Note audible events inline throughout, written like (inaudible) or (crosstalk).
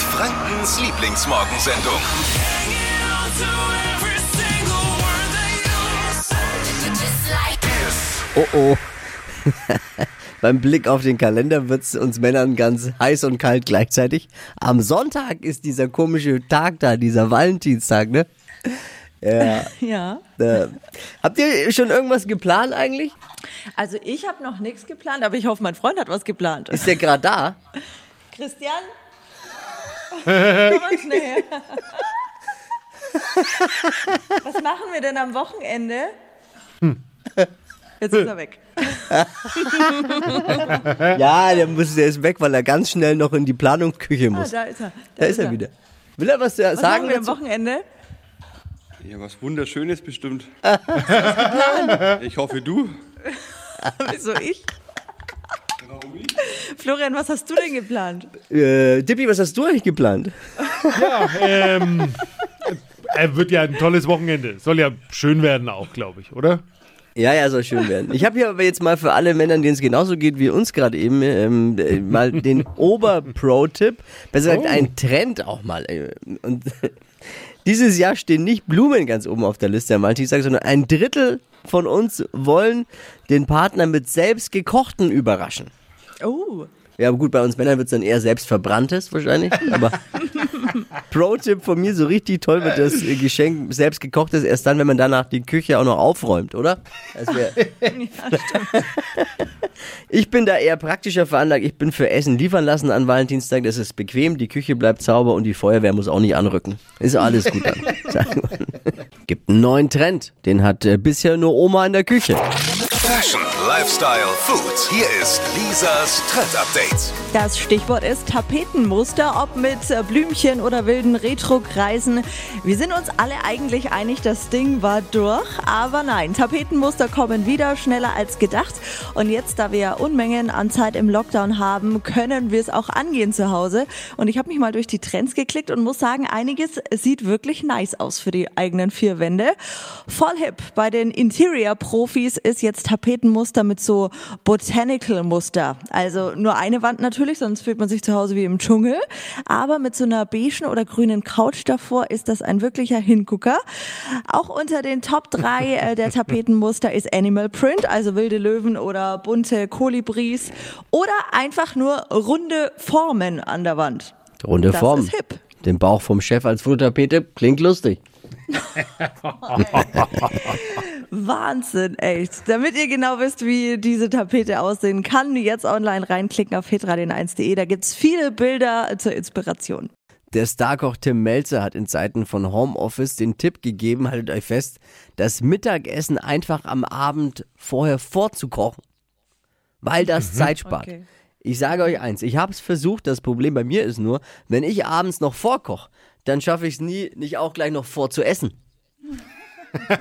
Frankens Lieblingsmorgensendung. Oh oh. (laughs) Beim Blick auf den Kalender wird es uns Männern ganz heiß und kalt gleichzeitig. Am Sonntag ist dieser komische Tag da, dieser Valentinstag, ne? Ja. (laughs) Ja. Äh, habt ihr schon irgendwas geplant eigentlich? Also ich habe noch nichts geplant, aber ich hoffe, mein Freund hat was geplant. Ist der gerade da? Christian? Schnell. Was machen wir denn am Wochenende? Jetzt ist er weg. (laughs) Ja, der, muss, der ist weg, weil er ganz schnell noch in die Planungsküche Ah, muss. da ist er. da ist er wieder. Will er was, äh, Was sagen? machen wir am? Wochenende? Ja, was Wunderschönes bestimmt. ich hoffe, du. (laughs) Wieso ich? Florian, was hast du denn geplant? Äh, Dippi, was hast du eigentlich geplant? Ja, ähm, er wird ja ein tolles Wochenende. Soll ja schön werden auch, glaube ich, oder? Ja, ja, soll schön werden. Ich habe hier aber jetzt mal für alle Männer, denen es genauso geht wie uns gerade eben, ähm, äh, mal den (laughs) Ober-Pro-Tipp, besser gesagt Oh. ein Trend auch mal. äh, Und (laughs) dieses Jahr stehen nicht Blumen ganz oben auf der Liste am Valentinstag, sondern ein Drittel von uns wollen den Partner mit selbst gekochten überraschen. Oh, Ja, aber gut, bei uns Männern wird es dann eher selbst verbranntes wahrscheinlich. Aber (laughs) Pro-Tipp von mir, so richtig toll wird das Geschenk selbst gekochtes erst dann, wenn man danach die Küche auch noch aufräumt, oder? Das wär, (laughs) ich bin da eher praktischer veranlagt. Ich bin für Essen liefern lassen an Valentinstag. Das ist bequem, die Küche bleibt sauber und die Feuerwehr muss auch nicht anrücken. Ist alles gut dann. (laughs) sagen wir. Gibt einen neuen Trend. Den hat äh, bisher nur Oma in der Küche. Fashion, Lifestyle, Food. Hier ist Lisas Trend Update. das Stichwort ist Tapetenmuster, ob mit äh, Blümchen oder wilden Retro-Kreisen. Wir sind uns alle eigentlich einig, das Ding war durch, aber nein, Tapetenmuster kommen wieder schneller als gedacht. Und jetzt, da wir Unmengen an Zeit im Lockdown haben, können wir es auch angehen zu Hause. Und ich habe mich mal durch die Trends geklickt und muss sagen, einiges sieht wirklich nice aus für die eigenen vier Wände. Voll hip. Bei den Interior-Profis ist jetzt Tapetenmuster mit so Botanical-Muster. Also nur eine Wand natürlich, sonst fühlt man sich zu Hause wie im Dschungel. Aber mit so einer beigen oder grünen Couch davor ist das ein wirklicher Hingucker. Auch unter den Top 3 äh, der Tapetenmuster ist Animal Print, also wilde Löwen oder bunte Kolibris oder einfach nur runde Formen an der Wand. Runde Das Form. ist hip. Den Bauch vom Chef als Fototapete klingt lustig. (laughs) (laughs) Wahnsinn, echt. Damit ihr genau wisst, wie diese Tapete aussehen kann, jetzt online reinklicken auf hitradio1.de. Da gibt's viele Bilder zur Inspiration. Der Starkoch Tim Melzer hat in Zeiten von Homeoffice den Tipp gegeben, haltet euch fest, das Mittagessen einfach am Abend vorher vorzukochen, weil das Zeit spart. Okay. Ich sage euch eins, ich habe es versucht, das Problem bei mir ist nur, wenn ich abends noch vorkoche, dann schaffe ich es nie, nicht auch gleich noch vorzuessen.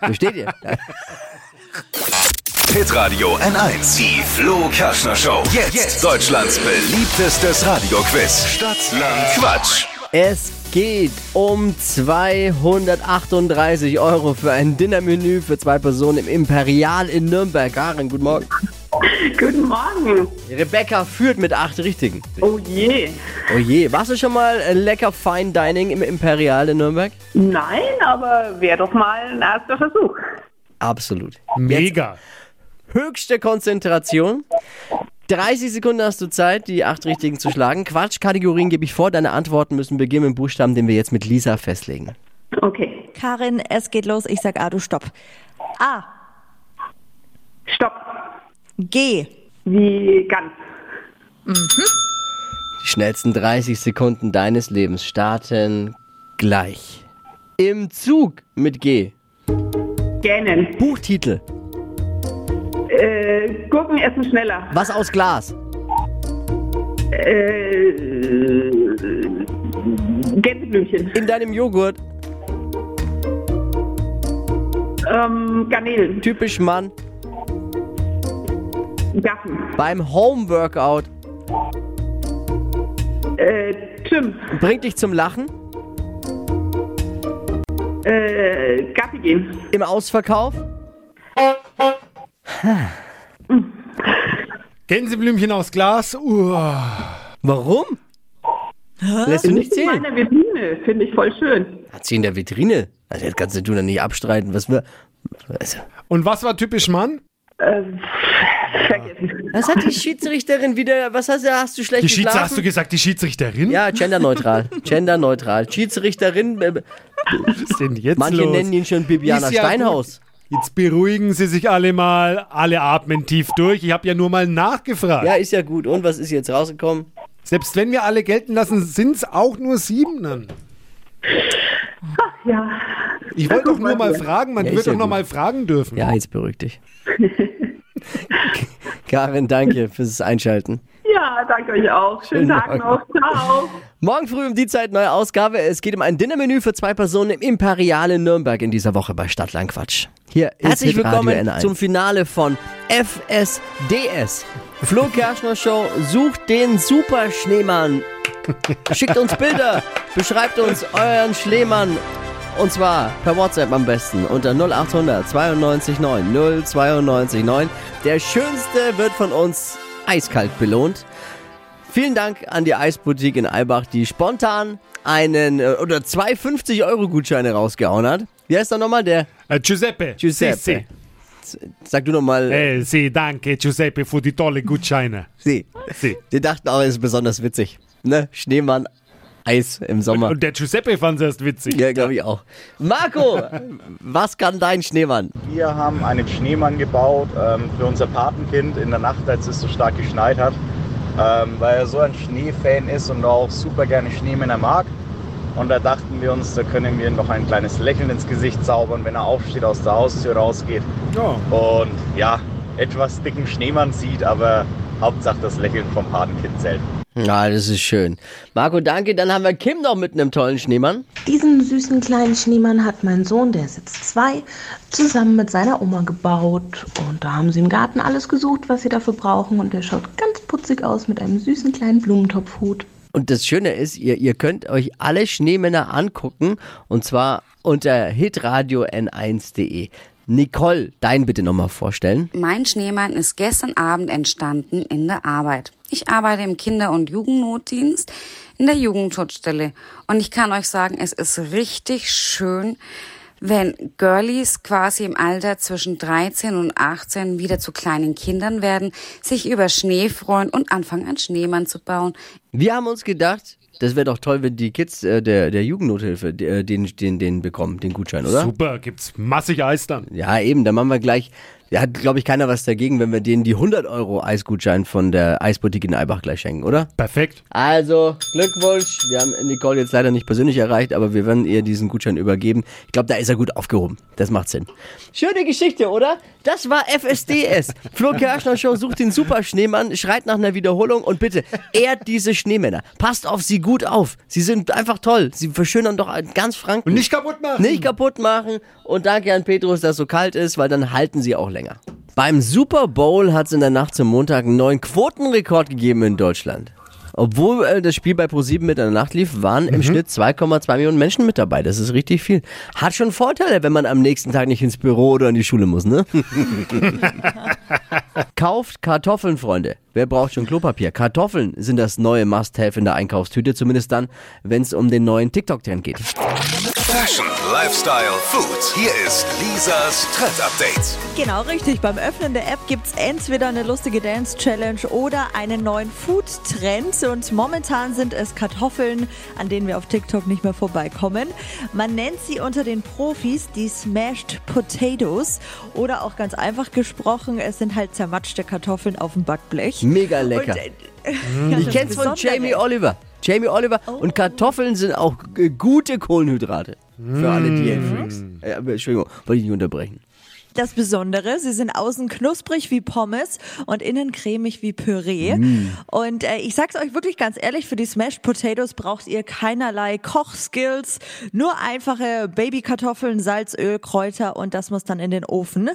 Versteht ihr? Hitradio N1. Die Flo Kaschner Show. Jetzt, Deutschlands beliebtestes Radioquiz. Stadt, Land, Quatsch. Es geht um 238 Euro für ein Dinnermenü für zwei Personen im Imperial in Nürnberg. Karin, guten Morgen. (laughs) Guten Morgen. Rebecca führt mit acht Richtigen. Oh je. Oh je, warst du schon mal äh, lecker Fine Dining im Imperial in Nürnberg? Nein, aber wäre doch mal ein erster Versuch. Absolut. Mega. Höchste Konzentration. 30 Sekunden hast du Zeit, die acht Richtigen zu schlagen. Quatschkategorien gebe ich vor. Deine Antworten müssen beginnen mit dem Buchstaben, den wir jetzt mit Lisa festlegen. Okay. Karin, es geht los. Ich sag A, du stopp. A, Stopp. G, Wie ganz. Die schnellsten 30 Sekunden deines Lebens starten gleich. Im Zug mit G. Gähnen. Buchtitel. Äh, Gurken essen schneller. Was aus Glas? Äh, Gänseblümchen. In deinem Joghurt. Ähm, Garnelen. Typisch Mann. Gaffen. Beim Homeworkout. Äh, Gym. Bringt dich zum Lachen. Äh, Gassi gehen. Im Ausverkauf. Gänseblümchen aus Glas. Uah. Warum? Lässt du nicht In zählen? meiner Vitrine, finde ich voll schön. Hat sie in der Vitrine? Also das kannst du dann nicht abstreiten. Was wir. Also, Und was war typisch Mann? Ähm, vergessen. was hat die Schiedsrichterin wieder? Was hast du? Hast du schlecht Die geschlafen? hast du gesagt, die Schiedsrichterin? ja, genderneutral. (laughs) genderneutral. Schiedsrichterin, äh, Was ist denn jetzt manche los? nennen ihn schon Bibiana ja Steinhaus. Jetzt beruhigen Sie sich alle mal, alle atmen tief durch. Ich habe ja nur mal nachgefragt. Ja, ist ja gut. Und was ist jetzt rausgekommen? Selbst wenn wir alle gelten lassen, sind es auch nur sieben dann. Ja, Ich wollte doch nur mal fragen, man Ja, wird ist ja doch noch gut. mal fragen dürfen. Ja, jetzt beruhig dich. (laughs) (laughs) Karin, danke fürs Einschalten. ja, danke euch auch. Schönen Schönen Tag Morgen. noch. Ciao. Morgen früh um die Zeit neue Ausgabe. Es geht um ein Dinnermenü für zwei Personen im Imperial in Nürnberg in dieser Woche bei Stadtland Quatsch. Hier ist Herzlich willkommen N1. zum Finale von FSDS. Flo Kerschner Show sucht den Super Schneemann. Schickt uns Bilder, beschreibt uns euren Schneemann. Und zwar per WhatsApp am besten unter 0800 92 9 092 9. Der Schönste wird von uns eiskalt belohnt. Vielen Dank an die Eisboutique in Eibach, die spontan einen äh, oder zwei 50-Euro-Gutscheine rausgehauen hat. Wie heißt er nochmal? Der Äh, Giuseppe. Giuseppe. Sì, Sag du nochmal. sì. Eh, sì, danke Giuseppe für die tolle Gutscheine. Sie. Sì. Die dachten auch, es ist besonders witzig. Ne? Schneemann, Eis im Sommer. Und der Giuseppe fand es erst witzig. ja, glaube ich auch. Marco, was kann dein Schneemann? Wir haben einen Schneemann gebaut ähm, für unser Patenkind in der Nacht, als es so stark geschneit hat, ähm, weil er so ein Schneefan ist und auch super gerne Schneemänner mag. Und da dachten wir uns, da können wir ihm noch ein kleines Lächeln ins Gesicht zaubern, wenn er aufsteht, aus der Haustür rausgeht Ja. und ja, etwas dicken Schneemann sieht, aber Hauptsache das Lächeln vom Patenkind zählt. Ja, das ist schön. Marco, danke. Dann haben wir Kim noch mit einem tollen Schneemann. Diesen süßen kleinen Schneemann hat mein Sohn, der ist jetzt zwei, zusammen mit seiner Oma gebaut. Und da haben sie im Garten alles gesucht, was sie dafür brauchen. Und der schaut ganz putzig aus mit einem süßen kleinen Blumentopfhut. Und das Schöne ist, ihr, ihr könnt euch alle Schneemänner angucken. Und zwar unter hitradio n1.de. Nicole, dein bitte nochmal vorstellen. Mein Schneemann ist gestern Abend entstanden in der Arbeit. Ich arbeite im Kinder- und Jugendnotdienst in der Jugendschutzstelle. Und ich kann euch sagen, es ist richtig schön, wenn Girlies quasi im Alter zwischen 13 und 18 wieder zu kleinen Kindern werden, sich über Schnee freuen und anfangen, einen Schneemann zu bauen. Wir haben uns gedacht, das wäre doch toll, wenn die Kids äh, der, der Jugendnothilfe äh, den, den, den bekommen, den Gutschein, oder? Super, gibt's massig Eis dann. Ja, eben, dann machen wir gleich. Da hat, glaube ich, keiner was dagegen, wenn wir denen die 100 Euro Eisgutschein von der Eisboutique in Eibach gleich schenken, oder? Perfekt. Also, Glückwunsch. Wir haben Nicole jetzt leider nicht persönlich erreicht, aber wir werden ihr diesen Gutschein übergeben. Ich glaube, da ist er gut aufgehoben. Das macht Sinn. Schöne Geschichte, oder? Das war FSDS. (laughs) Flo Kerschner Show sucht den Superschneemann, schreit nach einer Wiederholung und bitte ehrt diese Schneemänner. Passt auf sie gut auf. Sie sind einfach toll. Sie verschönern doch ganz Franken. Und nicht kaputt machen. Nicht kaputt machen. Und danke an Petrus, dass es so kalt ist, weil dann halten sie auch länger. Beim Super Bowl hat es in der Nacht zum Montag einen neuen Quotenrekord gegeben in Deutschland. Obwohl äh, das Spiel bei Pro7 mit in der Nacht lief, waren im Schnitt 2,2 Millionen Menschen mit dabei. Das ist richtig viel. Hat schon Vorteile, wenn man am nächsten Tag nicht ins Büro oder in die Schule muss, ne? (laughs) Kauft Kartoffeln, Freunde. Wer braucht schon Klopapier? Kartoffeln sind das neue Must-Have in der Einkaufstüte, zumindest dann, wenn es um den neuen TikTok-Trend geht. Fashion, Lifestyle, Food. Hier ist Lisas Trend Update. Genau richtig. Beim Öffnen der App gibt es entweder eine lustige Dance-Challenge oder einen neuen Food-Trend. Und momentan sind es Kartoffeln, an denen wir auf TikTok nicht mehr vorbeikommen. Man nennt sie unter den Profis die Smashed Potatoes. Oder auch ganz einfach gesprochen, es sind halt zermatschte Kartoffeln auf dem Backblech. Mega lecker. Und, äh, (laughs) ja, Ich kenn's von Jamie Oliver. Jamie Oliver. Und Kartoffeln sind auch gute Kohlenhydrate. Für alle Diätfreaks. Äh, aber Entschuldigung, wollte ich nicht unterbrechen. Das Besondere, sie sind außen knusprig wie Pommes und innen cremig wie Püree. Und äh, ich sag's euch wirklich ganz ehrlich, für die Smashed Potatoes braucht ihr keinerlei Kochskills, nur einfache Babykartoffeln, Salz, Öl, Kräuter und das muss dann in den Ofen.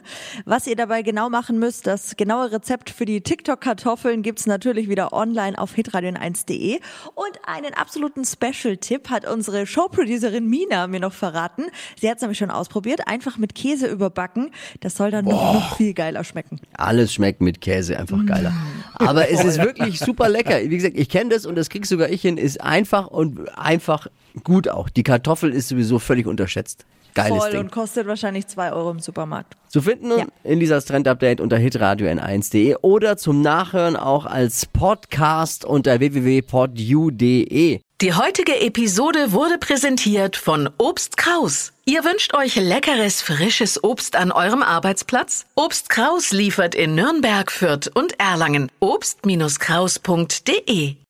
Was ihr dabei genau machen müsst, das genaue Rezept für die TikTok-Kartoffeln gibt's natürlich wieder online auf hitradion1.de. Und einen absoluten Special-Tipp hat unsere Showproducerin Mina mir noch verraten. Sie hat's nämlich schon ausprobiert, einfach mit Käse überbacken. Das soll dann noch, noch viel geiler schmecken. Alles schmeckt mit Käse einfach geiler. Aber es ist wirklich super lecker. Wie gesagt, ich kenne das und das krieg sogar ich hin. Ist einfach und einfach gut auch. Die Kartoffel ist sowieso völlig unterschätzt. Geiles Voll Ding. und kostet wahrscheinlich 2 Euro im Supermarkt. Zu finden Ja. in dieser Trend-Update unter hitradio n1.de oder zum Nachhören auch als Podcast unter www.podu.de. Die heutige Episode wurde präsentiert von Obst Kraus. Ihr wünscht euch leckeres, frisches Obst an eurem Arbeitsplatz? Obst Kraus liefert in Nürnberg, Fürth und Erlangen. Obst-Kraus.de